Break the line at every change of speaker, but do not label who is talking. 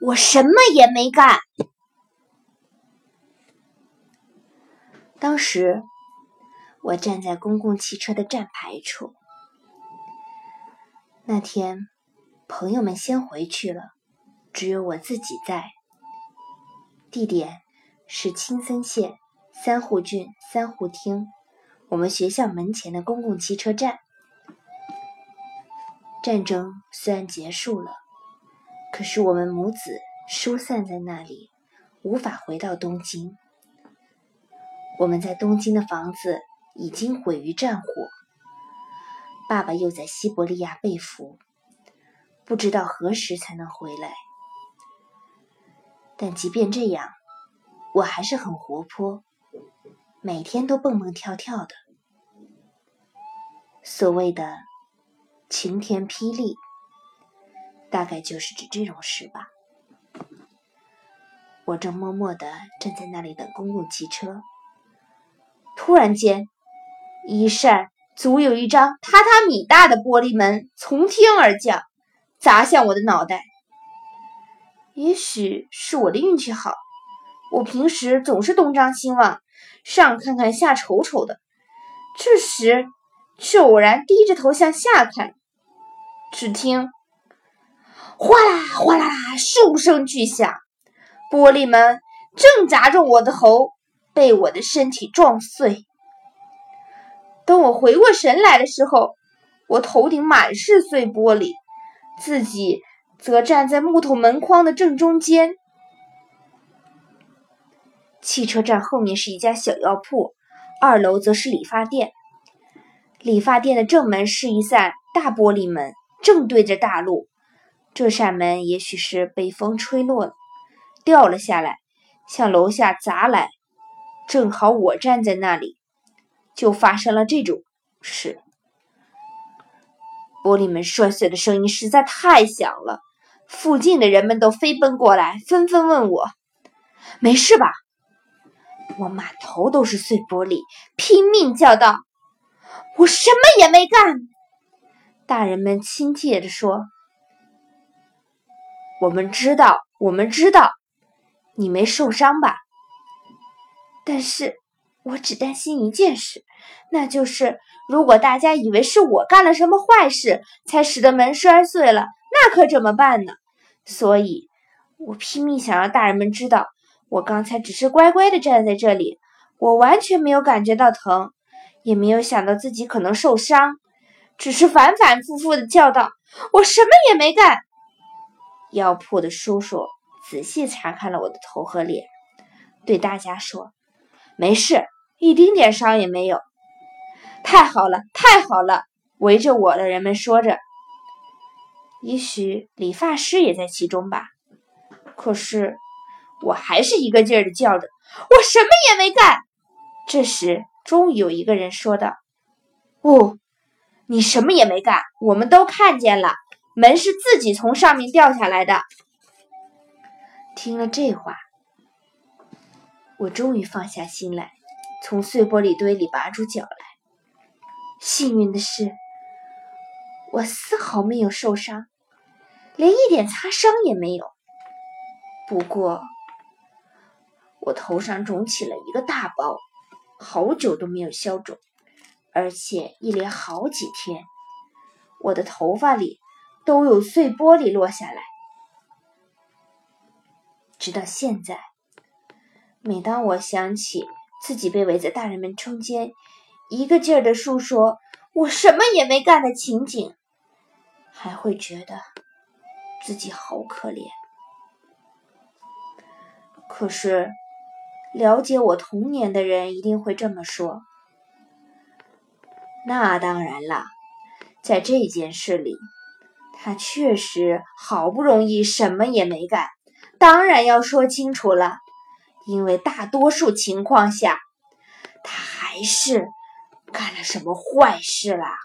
我什么也没干。当时我站在公共汽车的站牌处。那天朋友们先回去了，只有我自己在。地点是青森县三户郡三户町，我们学校门前的公共汽车站。战争虽然结束了，可是我们母子疏散在那里，无法回到东京。我们在东京的房子已经毁于战火，爸爸又在西伯利亚被俘，不知道何时才能回来。但即便这样，我还是很活泼，每天都蹦蹦跳跳的。所谓的晴天霹雳，大概就是指这种事吧。我正默默地站在那里等公共汽车。突然间，一扇足有一张榻榻米大的玻璃门从天而降，砸向我的脑袋。也许是我的运气好，我平时总是东张西望，上看看下瞅瞅的，这时却偶然低着头向下看，只听哗啦哗啦啦数声巨响，玻璃门正砸中我的头。被我的身体撞碎。等我回过神来的时候，我头顶满是碎玻璃，自己则站在木头门框的正中间。汽车站后面是一家小药铺，二楼则是理发店。理发店的正门是一扇大玻璃门，正对着大路。这扇门也许是被风吹落了，掉了下来，向楼下砸来。正好我站在那里，就发生了这种事。玻璃门摔碎的声音实在太响了，附近的人们都飞奔过来，纷纷问我：“没事吧？”我满头都是碎玻璃，拼命叫道：“我什么也没干。”大人们亲切地说：“我们知道，我们知道，你没受伤吧？”但是我只担心一件事，那就是如果大家以为是我干了什么坏事才使得门摔碎了，那可怎么办呢？所以，我拼命想让大人们知道，我刚才只是乖乖的站在这里，我完全没有感觉到疼，也没有想到自己可能受伤，只是反反复复的叫道：“我什么也没干。”药铺的叔叔仔细查看了我的头和脸，对大家说。没事，一丁点伤也没有。太好了，太好了！围着我的人们说着。也许理发师也在其中吧。可是我还是一个劲儿的叫着：“我什么也没干。”这时，终于有一个人说道：“哦，你什么也没干，我们都看见了，门是自己从上面掉下来的。”听了这话。我终于放下心来，从碎玻璃堆里拔出脚来。幸运的是，我丝毫没有受伤，连一点擦伤也没有。不过，我头上肿起了一个大包，好久都没有消肿，而且一连好几天，我的头发里都有碎玻璃落下来，直到现在。每当我想起自己被围在大人们中间，一个劲儿的诉说我什么也没干的情景，还会觉得自己好可怜。可是，了解我童年的人一定会这么说：那当然了，在这件事里，他确实好不容易什么也没干，当然要说清楚了。因为大多数情况下，他还是干了什么坏事啦。